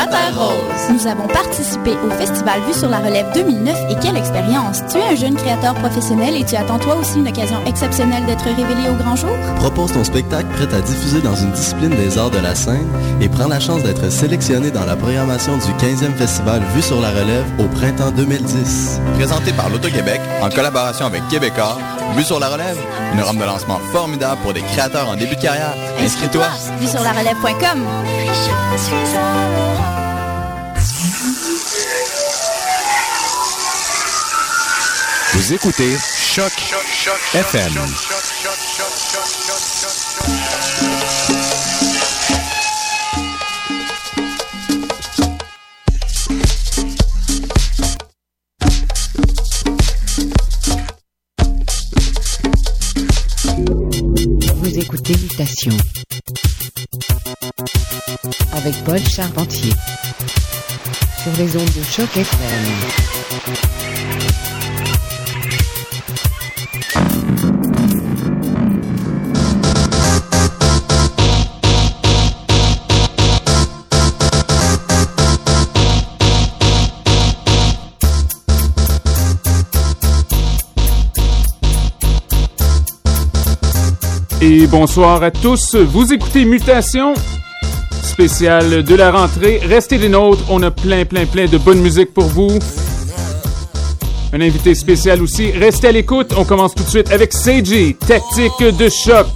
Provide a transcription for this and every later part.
Pata Roll. Nous avons participé au Festival Vue sur la Relève 2009 et quelle expérience! Tu es un jeune créateur professionnel et tu attends toi aussi une occasion exceptionnelle d'être révélé au grand jour? Propose ton spectacle prêt à diffuser dans une discipline des arts de la scène et prends la chance d'être sélectionné dans la programmation du 15e Festival Vue sur la Relève au printemps 2010. Présenté par l'Auto-Québec en collaboration avec Québécois, Vue sur la Relève, une rampe de lancement formidable pour des créateurs en début de carrière. Inscris-toi! Vue sur la relève.com. Vous écoutez Choc FM. Vous écoutez Mutation avec Paul Charpentier sur les ondes de choc FM. Bonsoir à tous. Vous écoutez Mutation, spéciale de la rentrée. Restez des nôtres. On a plein, plein, plein de bonne musique pour vous. Un invité spécial aussi. Restez à l'écoute. On commence tout de suite avec Seiji, tactique de choc.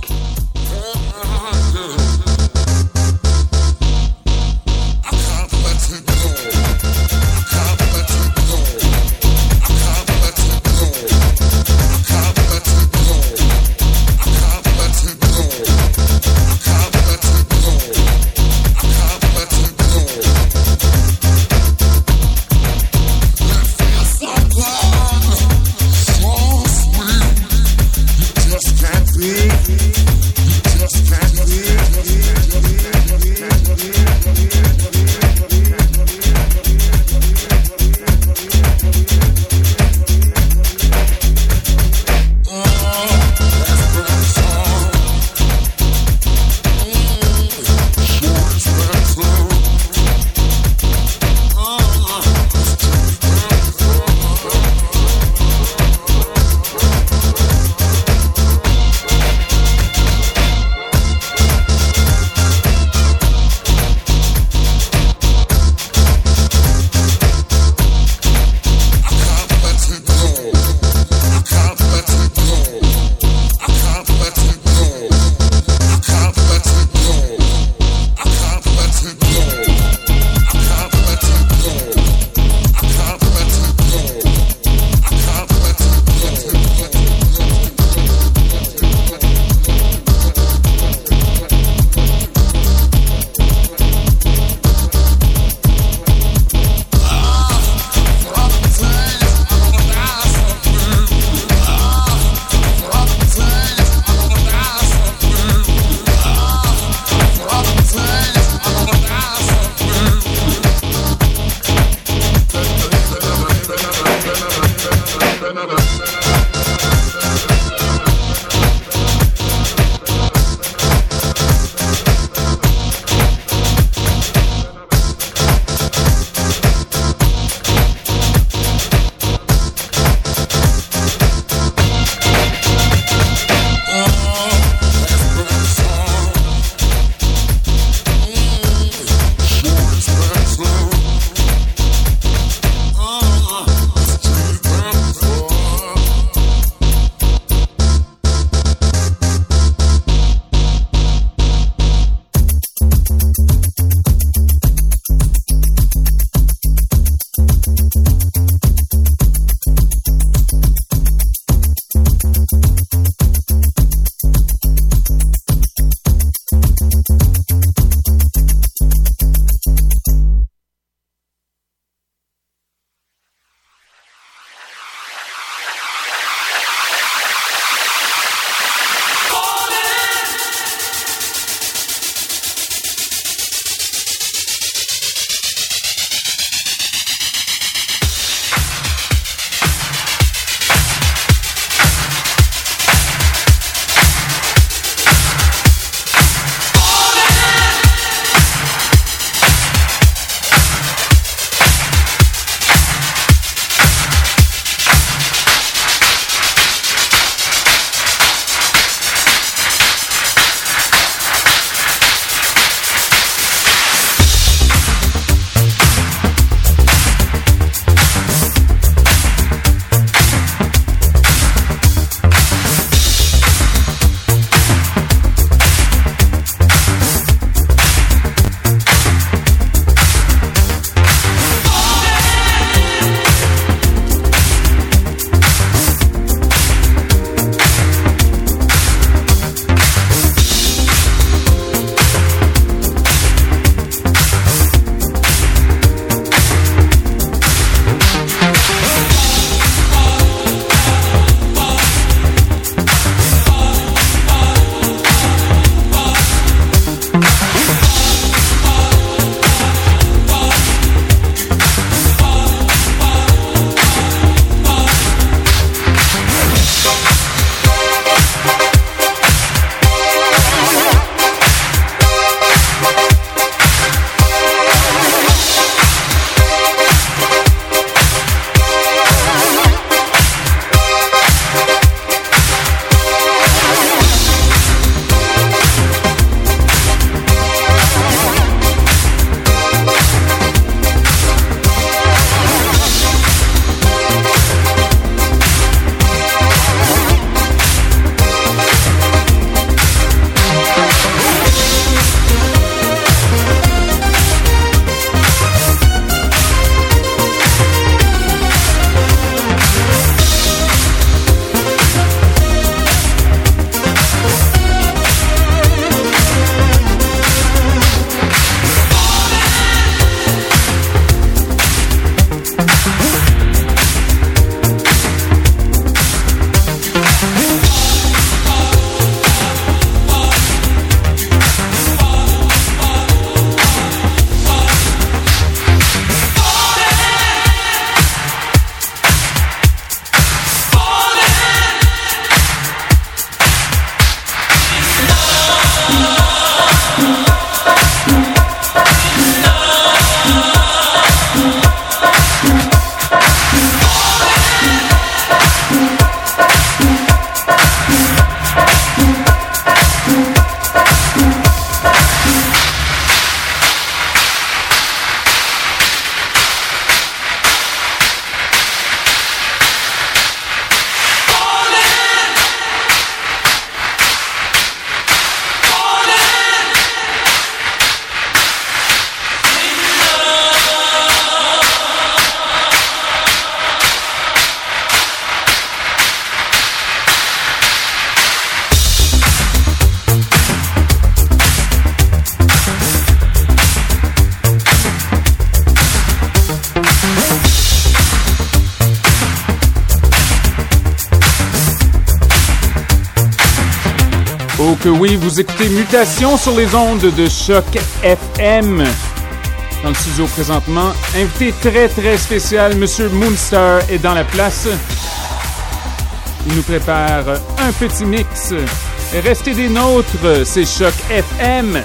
Vous écoutez Mutation sur les ondes de choc FM. Dans le studio présentement, invité très très spécial, Monsieur Moonstar est dans la place. Il nous prépare un petit mix. Restez des nôtres, c'est Choc FM.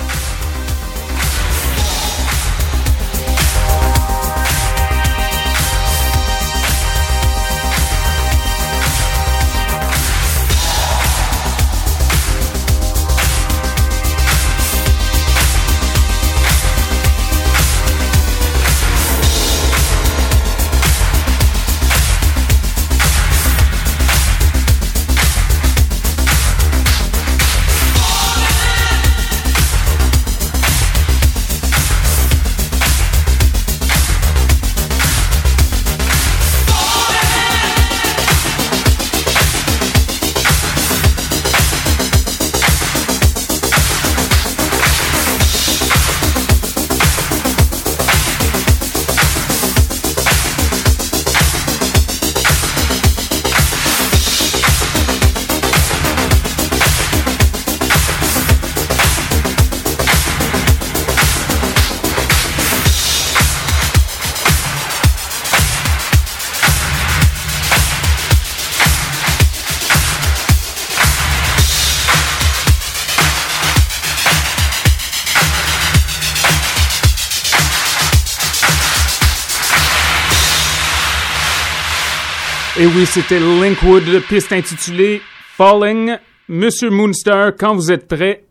Oui, c'était Linkwood, piste intitulée Falling. Monsieur Moonstar, quand vous êtes prêt,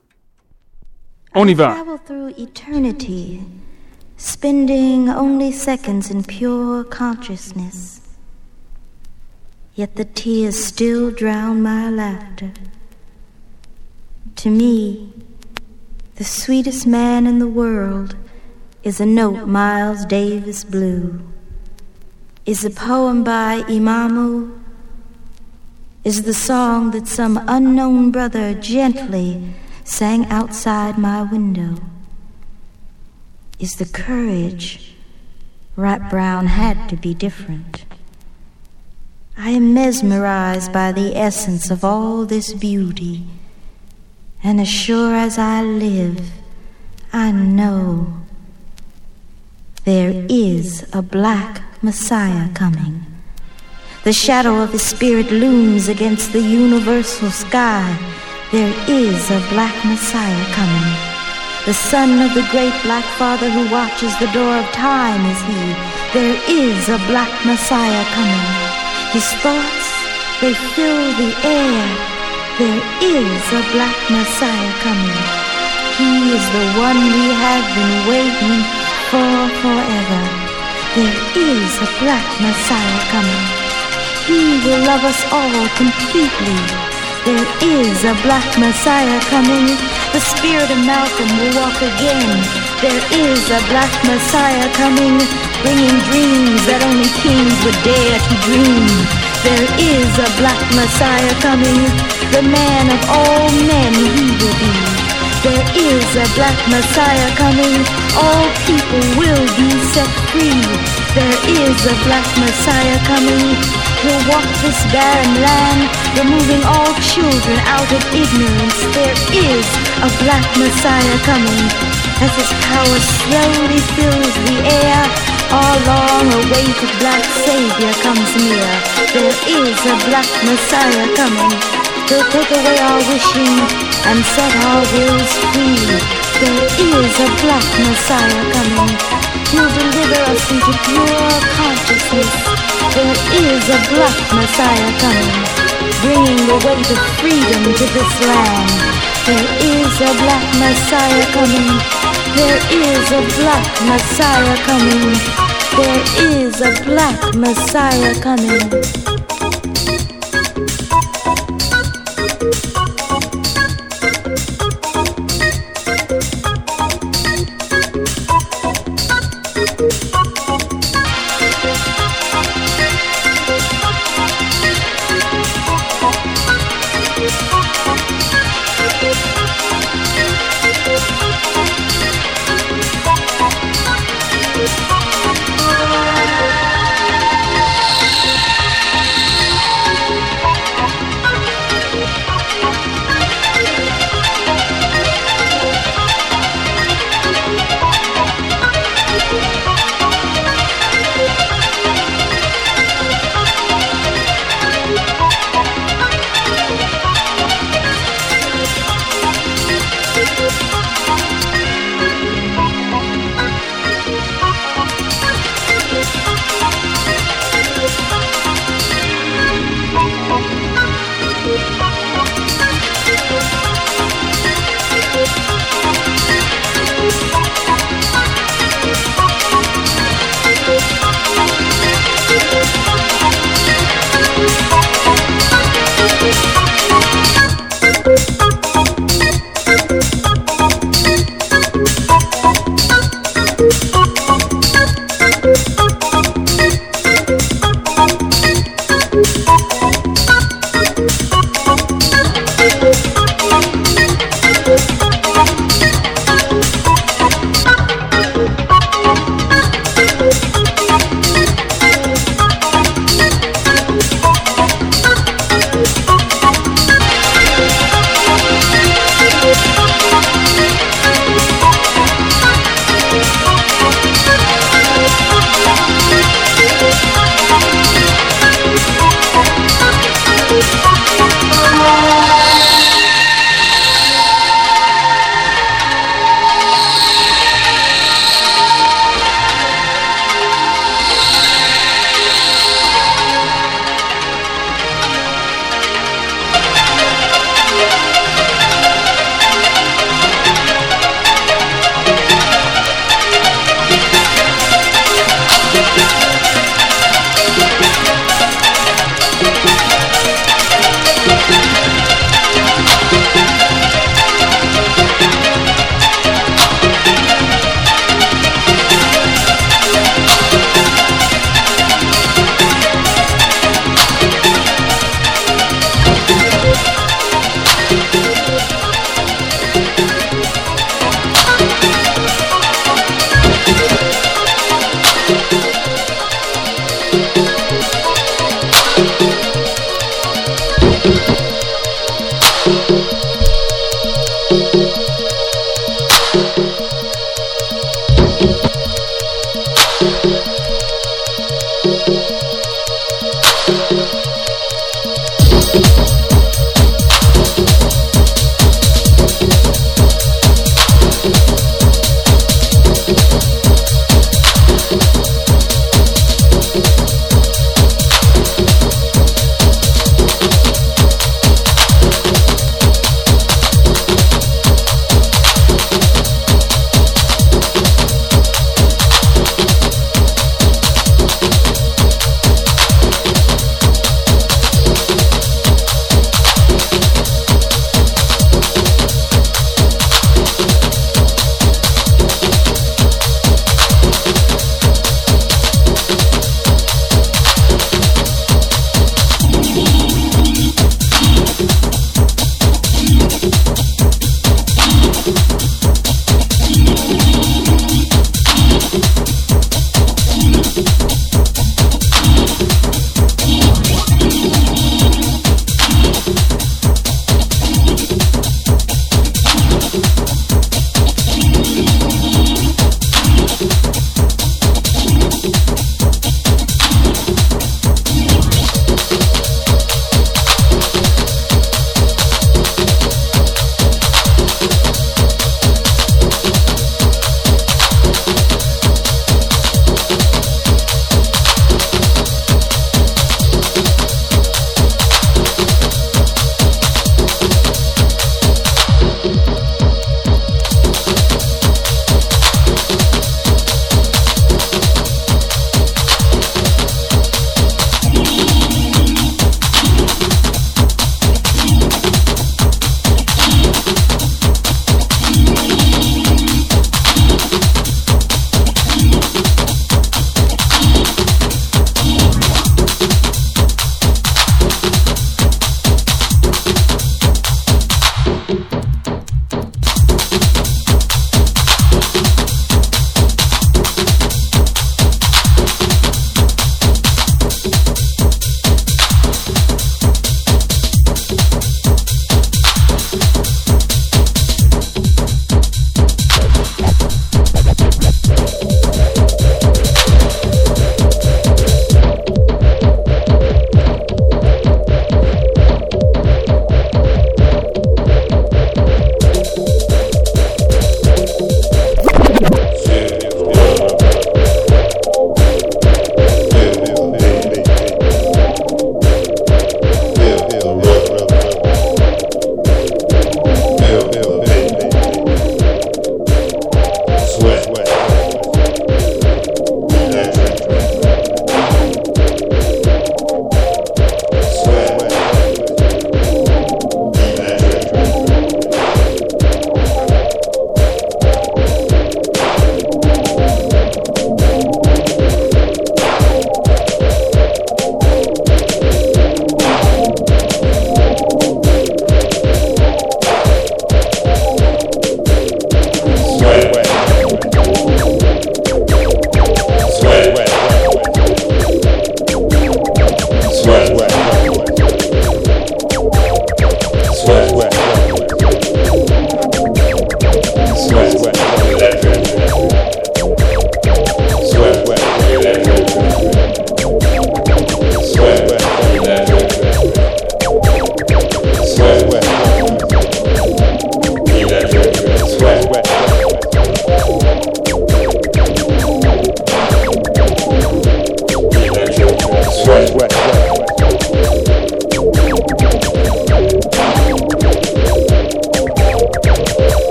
on y va. Travel through eternity, spending only seconds in pure consciousness. Yet the tears still drown my laughter. To me, the sweetest man in the world is a note Miles Davis blew. Is a poem by Imamu? Is the song that some unknown brother gently sang outside my window? Is the courage Rat Brown had to be different? I am mesmerized by the essence of all this beauty, and as sure as I live, I know there is a black Messiah coming. The shadow of his spirit looms against the universal sky. There is a black Messiah coming. The son of the great black father who watches the door of time is he. There is a black Messiah coming. His thoughts, they fill the air. There is a black Messiah coming. He is the one we have been waiting for forever. There is a black Messiah coming. He will love us all completely. There is a black Messiah coming. The spirit of Malcolm will walk again. There is a black Messiah coming, bringing dreams that only kings would dare to dream. There is a black Messiah coming, the man of all men he will be. There is a black Messiah coming. All people will be set free. There is a black Messiah coming. He'll walk this barren land, removing all children out of ignorance. There is a black Messiah coming. As his power slowly fills the air, our long-awaited black Savior comes near. There is a black Messiah coming. He'll take away our wishing and set our wills free. There is a black Messiah coming. He'll deliver us into pure consciousness. There is a black Messiah coming, bringing the weight of freedom to this land. There is a black Messiah coming. There is a black Messiah coming. There is a black Messiah coming.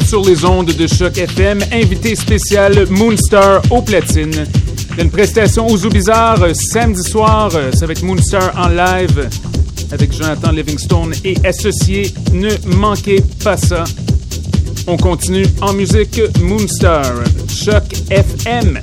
Sur les ondes de choc FM, invité spécial Moonstar au platine. Une prestation aux Bizarre samedi soir, ça va être Moonstar en live avec Jonathan Livingstone et associés. Ne manquez pas ça. On continue en musique Moonstar, Choc FM.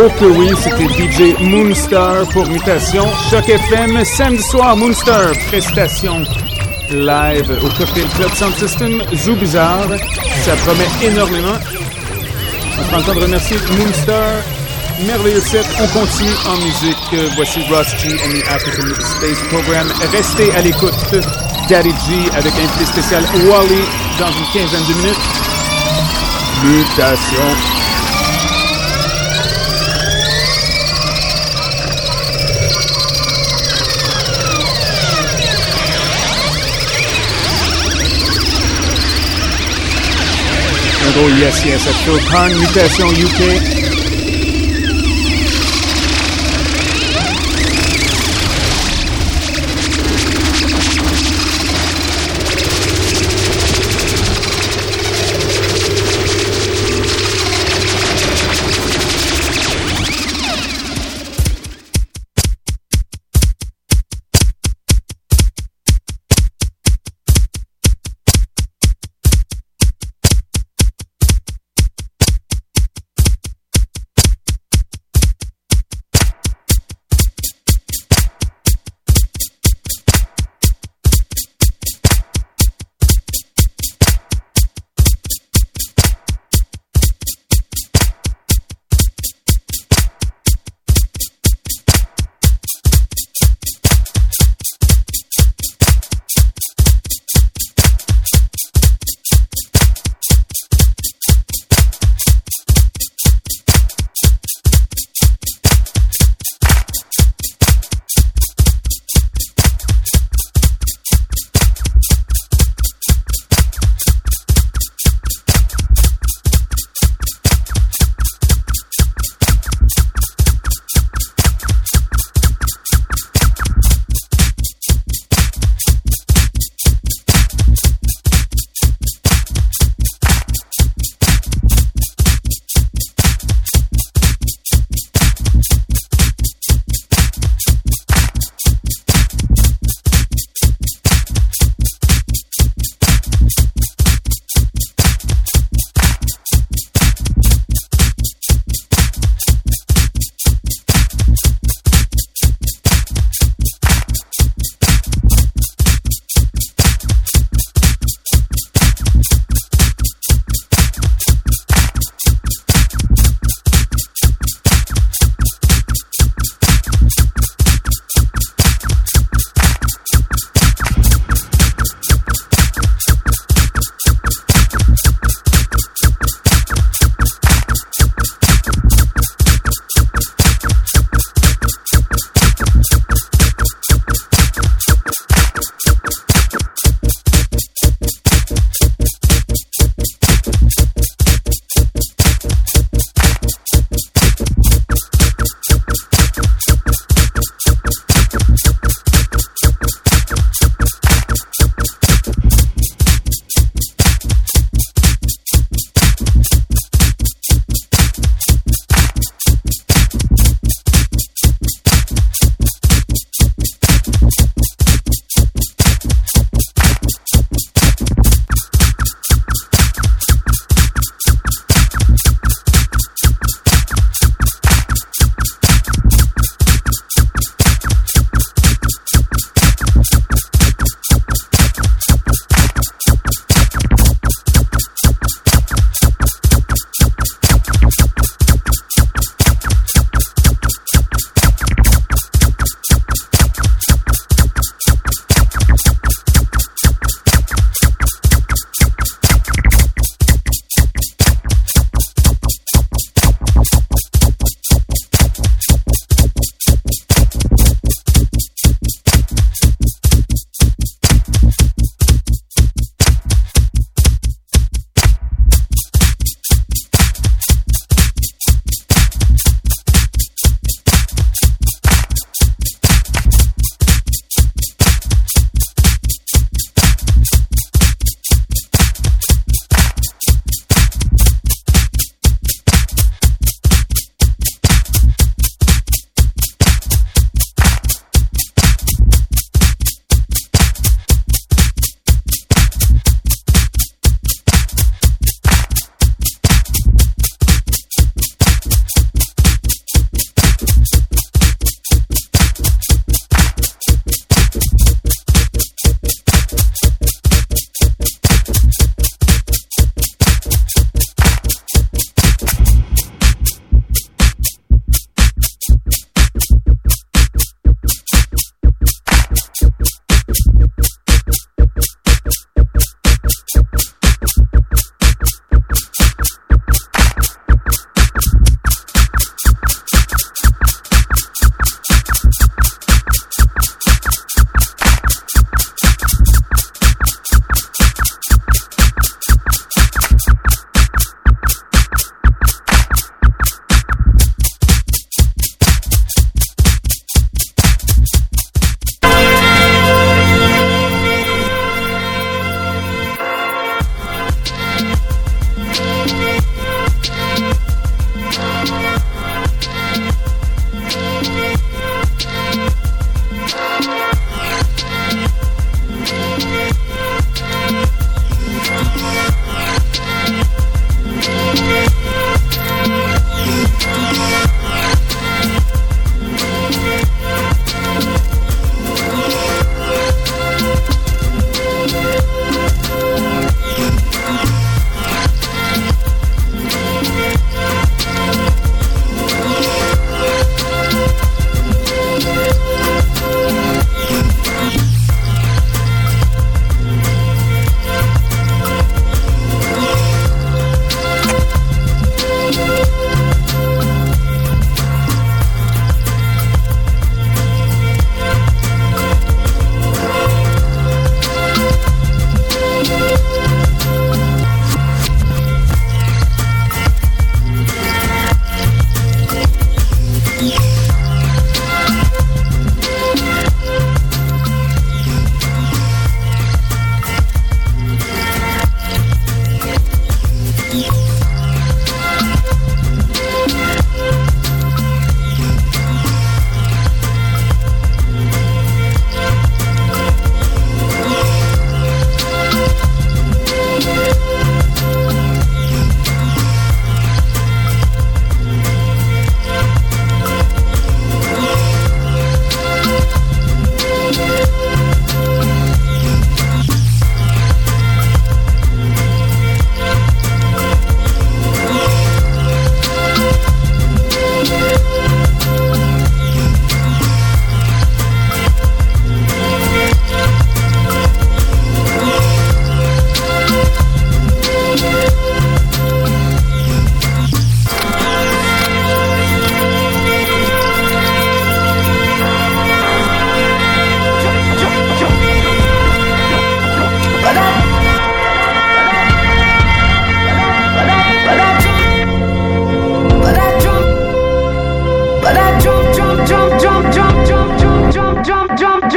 Que oui, c'était DJ Moonstar pour Mutation. Choc FM, samedi soir, Moonstar, prestation live au Cocktail Club Sound System, Zoo Bizarre. Ça promet énormément. On prend le temps de remercier Moonstar. Merveilleux set. On continue en musique. Voici Ross G and the African Space Program. Restez à l'écoute. Daddy G avec un prix spécial Wally dans une quinzaine de minutes. Mutation. Oh yes, yes, that's Khan, Mutation UK. drum.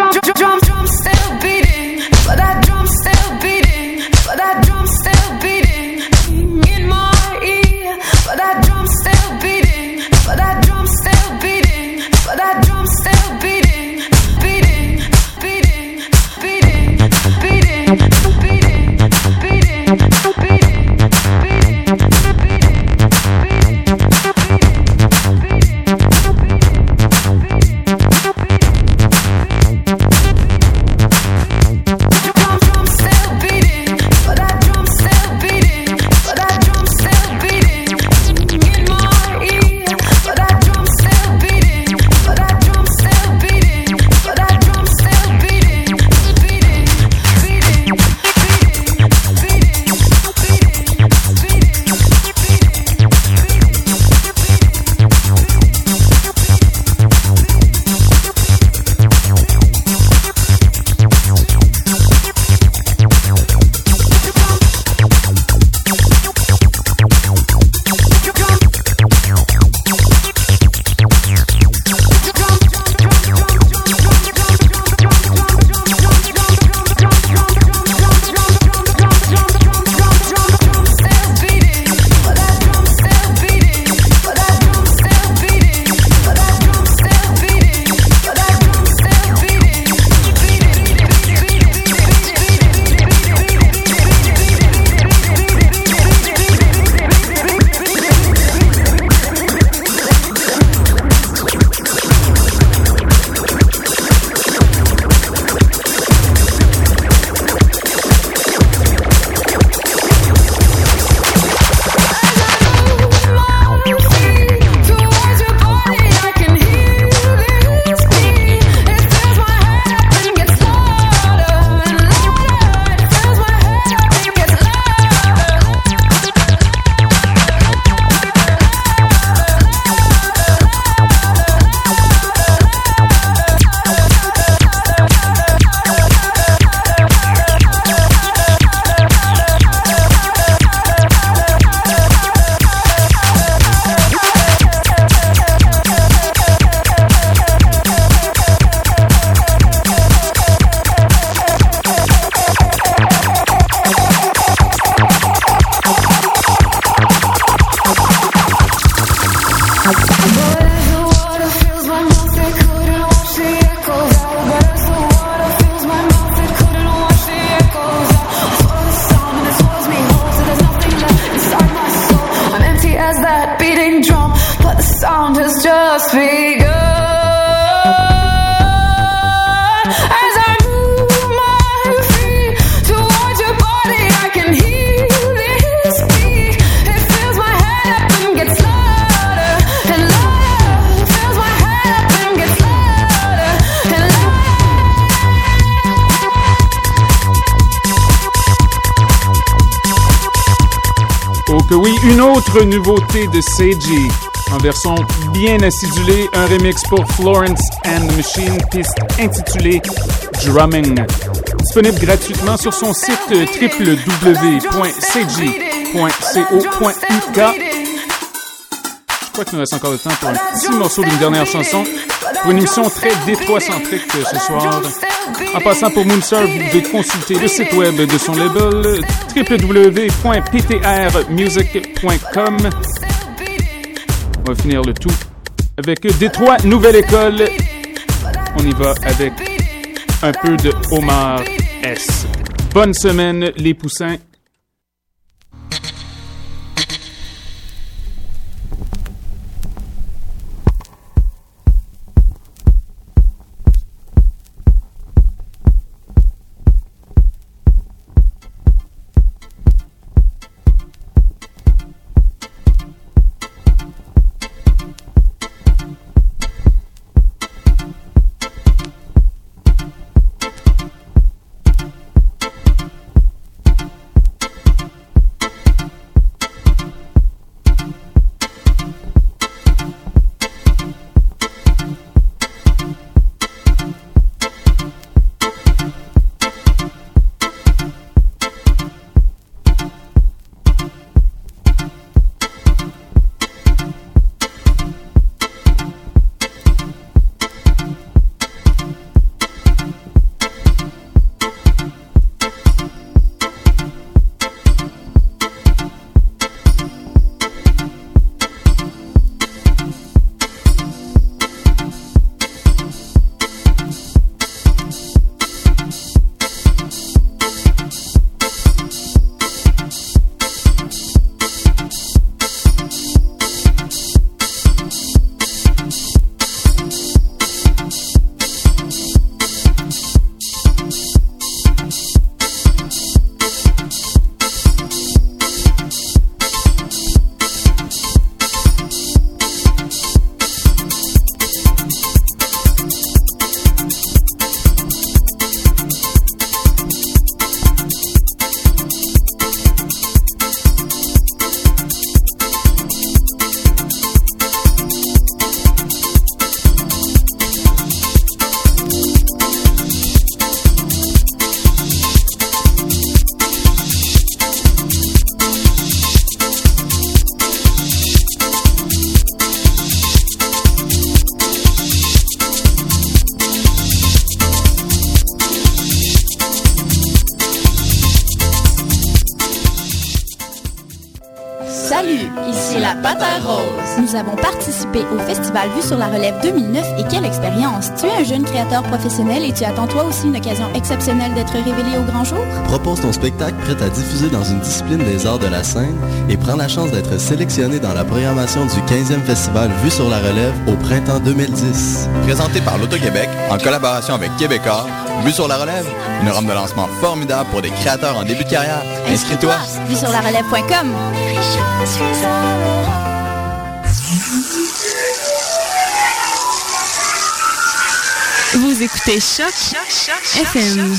Nouveauté de Seiji. En version bien acidulée, un remix pour Florence and the Machine, piste intitulée Drumming. Disponible gratuitement sur son site www.seiji.co.uk. Je crois qu'il nous reste encore le temps pour un petit morceau d'une dernière chanson. Pour une émission très détroit-centrique ce soir. En passant pour Moonsurf, vous pouvez consulter le site web de son label www.ptrmusic.com. On va finir le tout avec Détroit Nouvelle École. On y va avec un peu de Omar S. Bonne semaine les poussins. Festival Vue sur la relève 2009 et quelle expérience! Tu es un jeune créateur professionnel et tu attends toi aussi une occasion exceptionnelle d'être révélé au grand jour? Propose ton spectacle prêt à diffuser dans une discipline des arts de la scène et prends la chance d'être sélectionné dans la programmation du 15e festival Vue sur la relève au printemps 2010. Présenté par l'Auto-Québec en collaboration avec Québecor, Vue sur la relève, une rampe de lancement formidable pour des créateurs en début de carrière. Inscris-toi! Vue sur la relève.com. Vous écoutez Choc FM.